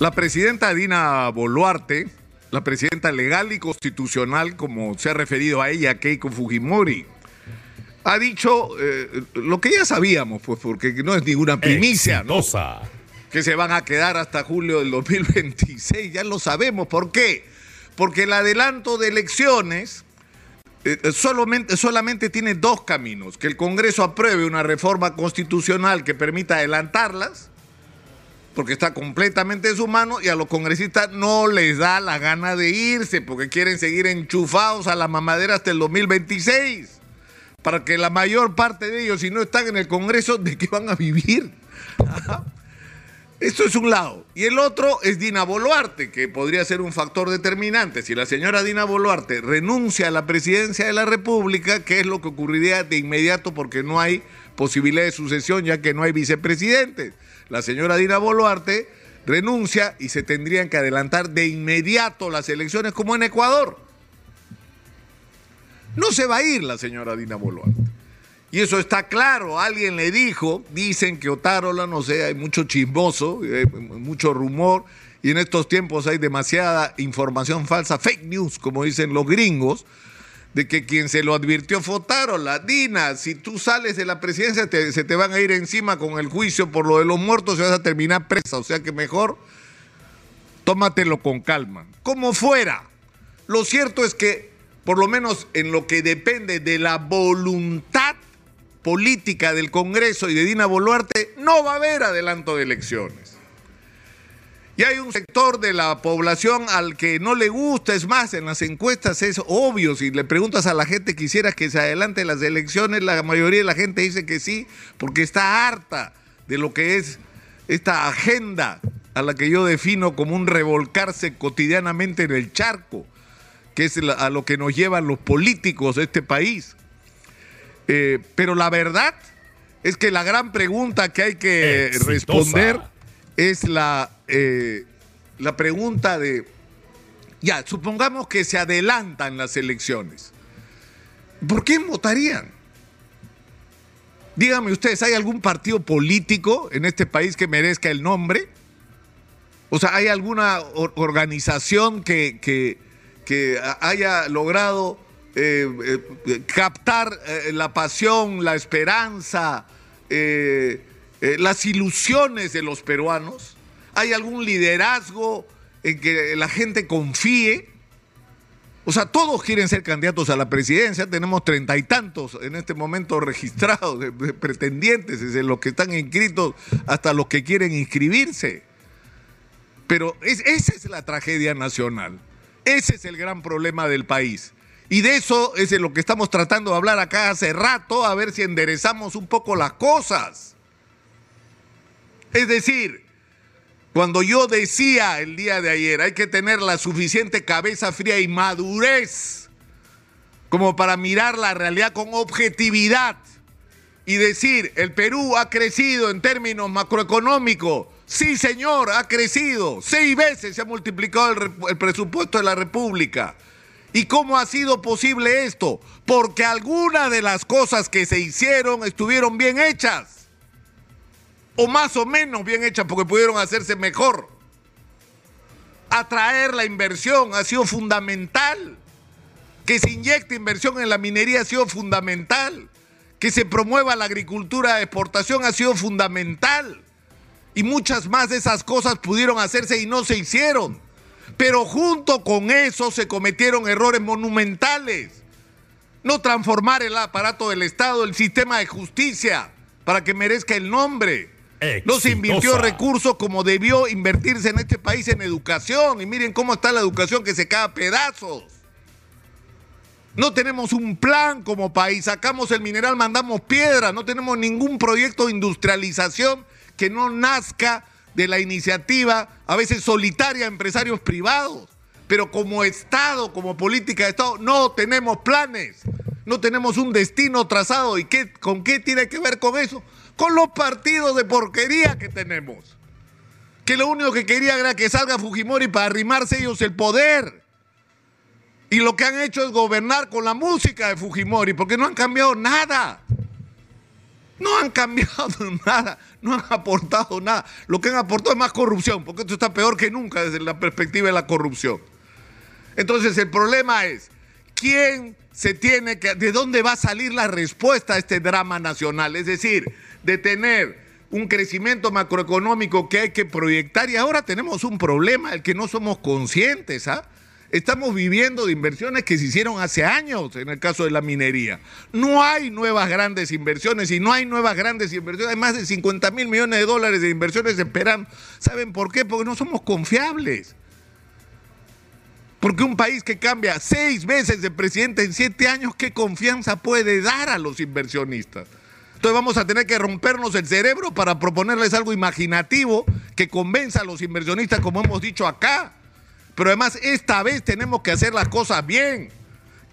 La presidenta Dina Boluarte, la presidenta legal y constitucional, como se ha referido a ella, Keiko Fujimori, ha dicho eh, lo que ya sabíamos, pues, porque no es ninguna primicia, ¿no? Que se van a quedar hasta julio del 2026, ya lo sabemos. ¿Por qué? Porque el adelanto de elecciones eh, solamente, solamente tiene dos caminos. Que el Congreso apruebe una reforma constitucional que permita adelantarlas, porque está completamente en su mano, y a los congresistas no les da la gana de irse, porque quieren seguir enchufados a la mamadera hasta el 2026 para que la mayor parte de ellos, si no están en el Congreso, ¿de qué van a vivir? Esto es un lado. Y el otro es Dina Boluarte, que podría ser un factor determinante. Si la señora Dina Boluarte renuncia a la presidencia de la República, ¿qué es lo que ocurriría de inmediato? Porque no hay posibilidad de sucesión, ya que no hay vicepresidente. La señora Dina Boluarte renuncia y se tendrían que adelantar de inmediato las elecciones, como en Ecuador. No se va a ir la señora Dina Boluarte. Y eso está claro, alguien le dijo, dicen que Otárola, no sé, hay mucho chismoso, hay mucho rumor, y en estos tiempos hay demasiada información falsa, fake news, como dicen los gringos, de que quien se lo advirtió fue Otárola. Dina, si tú sales de la presidencia, se te van a ir encima con el juicio por lo de los muertos y vas a terminar presa, o sea que mejor tómatelo con calma. Como fuera, lo cierto es que por lo menos en lo que depende de la voluntad política del Congreso y de Dina Boluarte, no va a haber adelanto de elecciones. Y hay un sector de la población al que no le gusta, es más, en las encuestas es obvio, si le preguntas a la gente quisiera que se adelante las elecciones, la mayoría de la gente dice que sí, porque está harta de lo que es esta agenda a la que yo defino como un revolcarse cotidianamente en el charco que es a lo que nos llevan los políticos de este país. Eh, pero la verdad es que la gran pregunta que hay que responder es la, eh, la pregunta de, ya, supongamos que se adelantan las elecciones. ¿Por qué votarían? Díganme ustedes, ¿hay algún partido político en este país que merezca el nombre? O sea, ¿hay alguna organización que, que, haya logrado eh, eh, captar la pasión, la esperanza, las ilusiones de los peruanos? ¿Hay algún liderazgo en que la gente confíe? O sea, todos quieren ser candidatos a la presidencia. Tenemos treinta y tantos en este momento registrados de, pretendientes, desde los que están inscritos hasta los que quieren inscribirse. Pero esa es la tragedia nacional. Ese es el gran problema del país. Y de eso es de lo que estamos tratando de hablar acá hace rato, a ver si enderezamos un poco las cosas. Es decir, cuando yo decía el día de ayer, hay que tener la suficiente cabeza fría y madurez como para mirar la realidad con objetividad y decir, el Perú ha crecido en términos macroeconómicos Sí, señor, ha crecido. Seis veces se ha multiplicado el, presupuesto de la República. ¿Y cómo ha sido posible esto? Porque algunas de las cosas que se hicieron estuvieron bien hechas. O más o menos bien hechas porque pudieron hacerse mejor. Atraer la inversión ha sido fundamental. Que se inyecte inversión en la minería ha sido fundamental. Que se promueva la agricultura de exportación ha sido fundamental y muchas más de esas cosas pudieron hacerse y no se hicieron. Pero junto con eso se cometieron errores monumentales. No transformar el aparato del Estado, el sistema de justicia, para que merezca el nombre. No se invirtió recursos como debió invertirse en este país en educación. Y miren cómo está la educación que se cae a pedazos. No tenemos un plan como país. Sacamos el mineral, mandamos piedra. No tenemos ningún proyecto de industrialización que no nazca de la iniciativa, a veces solitaria, de empresarios privados. Pero como Estado, como política de Estado, no tenemos planes, no tenemos un destino trazado. ¿Y qué, con qué tiene que ver con eso? Con los partidos de porquería que tenemos. Que lo único que quería era que salga Fujimori para arrimarse ellos el poder. Y lo que han hecho es gobernar con la música de Fujimori, porque no han cambiado nada. No han cambiado nada, no han aportado nada. Lo que han aportado es más corrupción, porque esto está peor que nunca desde la perspectiva de la corrupción. Entonces el problema es, ¿quién se tiene que, de dónde va a salir la respuesta a este drama nacional? Es decir, de tener un crecimiento macroeconómico que hay que proyectar y ahora tenemos un problema, el que no somos conscientes, ¿ah? Estamos viviendo de inversiones que se hicieron hace años en el caso de la minería. No hay nuevas grandes inversiones y no hay nuevas grandes inversiones. Hay más de 50 mil millones de dólares de inversiones esperando. ¿Saben por qué? Porque no somos confiables. Porque un país que cambia seis veces de presidente en siete años, ¿qué confianza puede dar a los inversionistas? Entonces vamos a tener que rompernos el cerebro para proponerles algo imaginativo que convenza a los inversionistas, como hemos dicho acá. Pero además esta vez tenemos que hacer las cosas bien.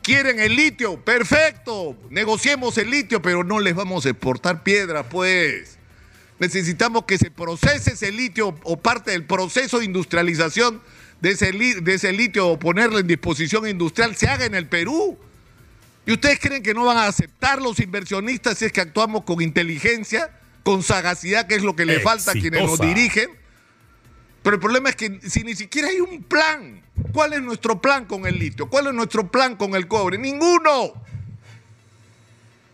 ¿Quieren el litio? Perfecto. Negociemos el litio, pero no les vamos a exportar piedra, pues. Necesitamos que se procese ese litio o parte del proceso de industrialización de ese, de ese litio o ponerlo en disposición industrial se haga en el Perú. ¿Y ustedes creen que no van a aceptar los inversionistas si es que actuamos con inteligencia, con sagacidad, que es lo que le falta a quienes nos dirigen? Pero el problema es que si ni siquiera hay un plan, ¿cuál es nuestro plan con el litio? ¿Cuál es nuestro plan con el cobre? Ninguno.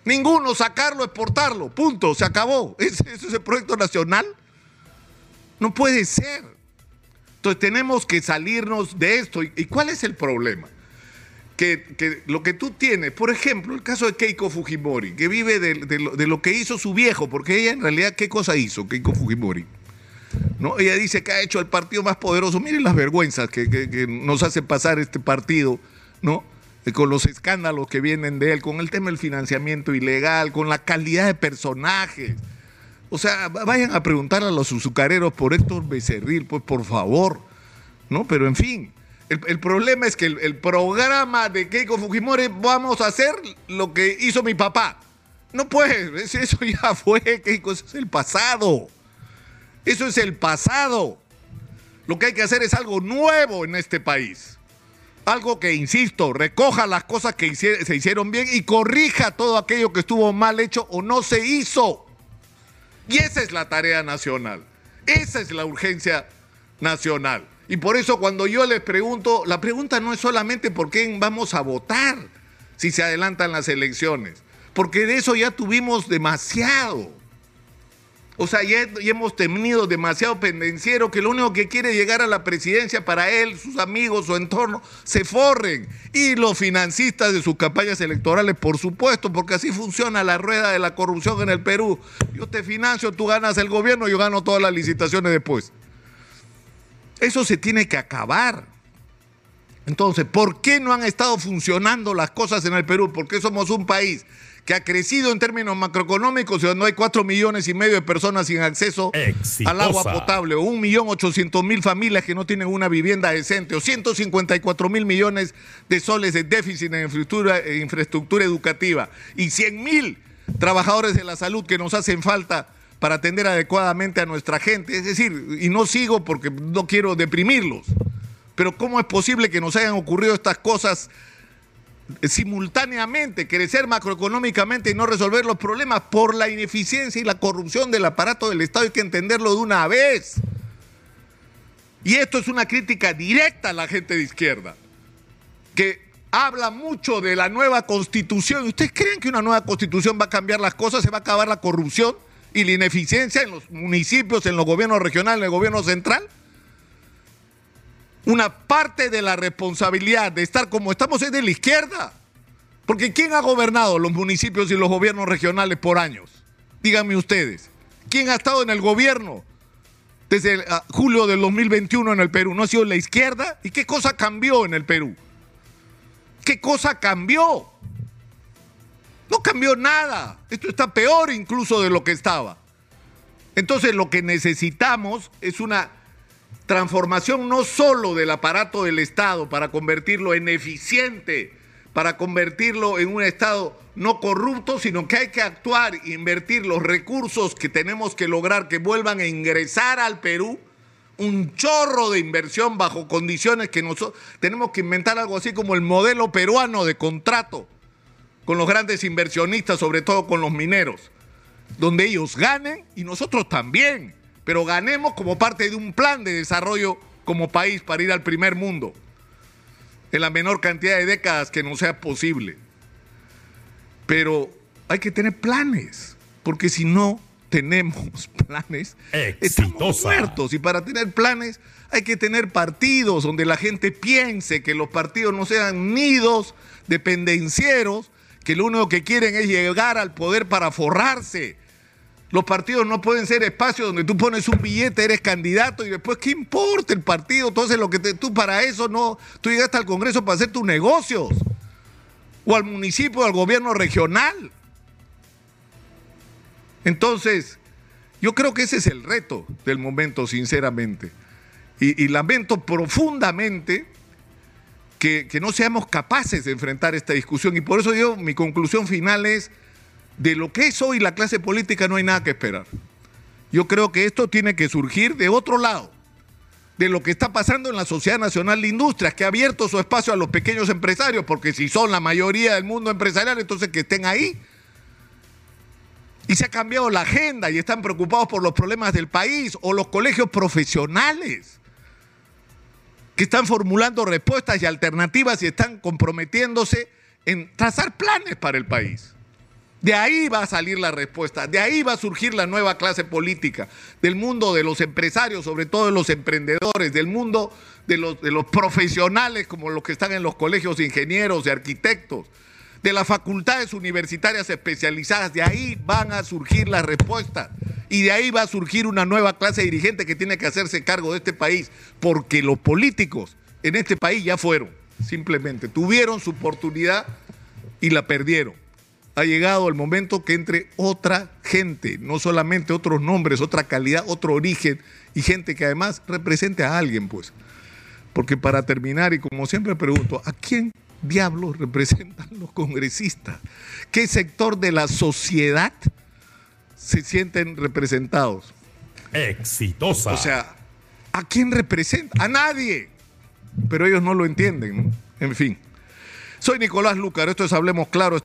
Ninguno, sacarlo, exportarlo, punto, se acabó. ¿Ese, es el proyecto nacional? No puede ser. Entonces tenemos que salirnos de esto. ¿Y cuál es el problema? Que, lo que tú tienes, por ejemplo, el caso de Keiko Fujimori, que vive de, lo, que hizo su viejo, porque ella en realidad, ¿qué cosa hizo Keiko Fujimori? ¿No? Ella dice que ha hecho el partido más poderoso. Miren las vergüenzas que, nos hace pasar este partido, ¿no? Eh, con los escándalos que vienen de él, con el tema del financiamiento ilegal, con la calidad de personajes. O sea, vayan a preguntar a los azucareros por Héctor Becerril, pues por favor, ¿no? Pero en fin, el, problema es que el, programa de Keiko Fujimori, vamos a hacer lo que hizo mi papá. No puede, eso ya fue, Keiko, eso es el pasado. Eso es el pasado. Lo que hay que hacer es algo nuevo en este país. Algo que, insisto, recoja las cosas que se hicieron bien y corrija todo aquello que estuvo mal hecho o no se hizo. Y esa es la tarea nacional. Esa es la urgencia nacional. Y por eso cuando yo les pregunto, la pregunta no es solamente por qué vamos a votar si se adelantan las elecciones, porque de eso ya tuvimos demasiado. O sea, ya, hemos tenido demasiado pendenciero que lo único que quiere llegar a la presidencia para él, sus amigos, su entorno, se forren. Y los financistas de sus campañas electorales, por supuesto, porque así funciona la rueda de la corrupción en el Perú. Yo te financio, tú ganas el gobierno, yo gano todas las licitaciones después. Eso se tiene que acabar. Entonces, ¿por qué no han estado funcionando las cosas en el Perú? ¿Por qué somos un país que ha crecido en términos macroeconómicos, donde hay cuatro millones y medio de personas sin acceso al agua potable, o un millón ochocientos mil familias que no tienen una vivienda decente, o 154 mil millones de soles de déficit en infraestructura, infraestructura educativa, y 100 mil trabajadores de la salud que nos hacen falta para atender adecuadamente a nuestra gente. Es decir, y no sigo porque no quiero deprimirlos, pero ¿cómo es posible que nos hayan ocurrido estas cosas? simultáneamente crecer macroeconómicamente y no resolver los problemas por la ineficiencia y la corrupción del aparato del Estado. Hay que entenderlo de una vez. Y esto es una crítica directa a la gente de izquierda, que habla mucho de la nueva constitución. ¿Ustedes creen que una nueva constitución va a cambiar las cosas? ¿Se va a acabar la corrupción y la ineficiencia en los municipios, en los gobiernos regionales, en el gobierno central? una parte de la responsabilidad de estar como estamos es de la izquierda. Porque ¿quién ha gobernado los municipios y los gobiernos regionales por años? Díganme ustedes. ¿Quién ha estado en el gobierno desde ah, julio del 2021 en el Perú? ¿No ha sido la izquierda? ¿Y qué cosa cambió en el Perú? ¿Qué cosa cambió? No cambió nada. Esto está peor incluso de lo que estaba. Entonces lo que necesitamos es una transformación no solo del aparato del Estado para convertirlo en eficiente, para convertirlo en un Estado no corrupto, sino que hay que actuar e invertir los recursos que tenemos que lograr que vuelvan a ingresar al Perú, un chorro de inversión bajo condiciones que nosotros tenemos que inventar algo así como el modelo peruano de contrato con los grandes inversionistas, sobre todo con los mineros donde ellos ganen y nosotros también, pero ganemos como parte de un plan de desarrollo como país para ir al primer mundo en la menor cantidad de décadas que nos sea posible. Pero hay que tener planes, porque si no tenemos planes, estamos muertos. Y para tener planes hay que tener partidos donde la gente piense que los partidos no sean nidos dependencieros, que lo único que quieren es llegar al poder para forrarse. Los partidos no pueden ser espacios donde tú pones un billete, eres candidato y después, ¿qué importa el partido? Entonces, lo que tú para eso no, tú llegaste al Congreso para hacer tus negocios, o al municipio, al gobierno regional. Entonces, yo creo que ese es el reto del momento, sinceramente. Y, lamento profundamente que, no seamos capaces de enfrentar esta discusión. Y por eso yo, mi conclusión final es, de lo que es hoy la clase política no hay nada que esperar. Yo creo que esto tiene que surgir de otro lado, de lo que está pasando en la Sociedad Nacional de Industrias, que ha abierto su espacio a los pequeños empresarios, porque si son la mayoría del mundo empresarial, entonces que estén ahí y se ha cambiado la agenda y están preocupados por los problemas del país o los colegios profesionales que están formulando respuestas y alternativas y están comprometiéndose en trazar planes para el país. De ahí va a salir la respuesta, de ahí va a surgir la nueva clase política, del mundo de los empresarios, sobre todo de los emprendedores, del mundo de los, de los profesionales como los que están en los colegios de ingenieros, de arquitectos, de las facultades universitarias especializadas, de ahí van a surgir las respuestas y de ahí va a surgir una nueva clase dirigente que tiene que hacerse cargo de este país, porque los políticos en este país ya fueron, simplemente, tuvieron su oportunidad y la perdieron. Ha llegado el momento que entre otra gente, no solamente otros nombres, otra calidad, otro origen y gente que además represente a alguien, pues. Porque para terminar, y como siempre pregunto, ¿a quién diablos representan los congresistas? ¿Qué sector de la sociedad se sienten representados? Exitosa. O sea, ¿a quién representa? A nadie. Pero ellos no lo entienden, ¿no? En fin. Soy Nicolás Lucar, esto es Hablemos Claro.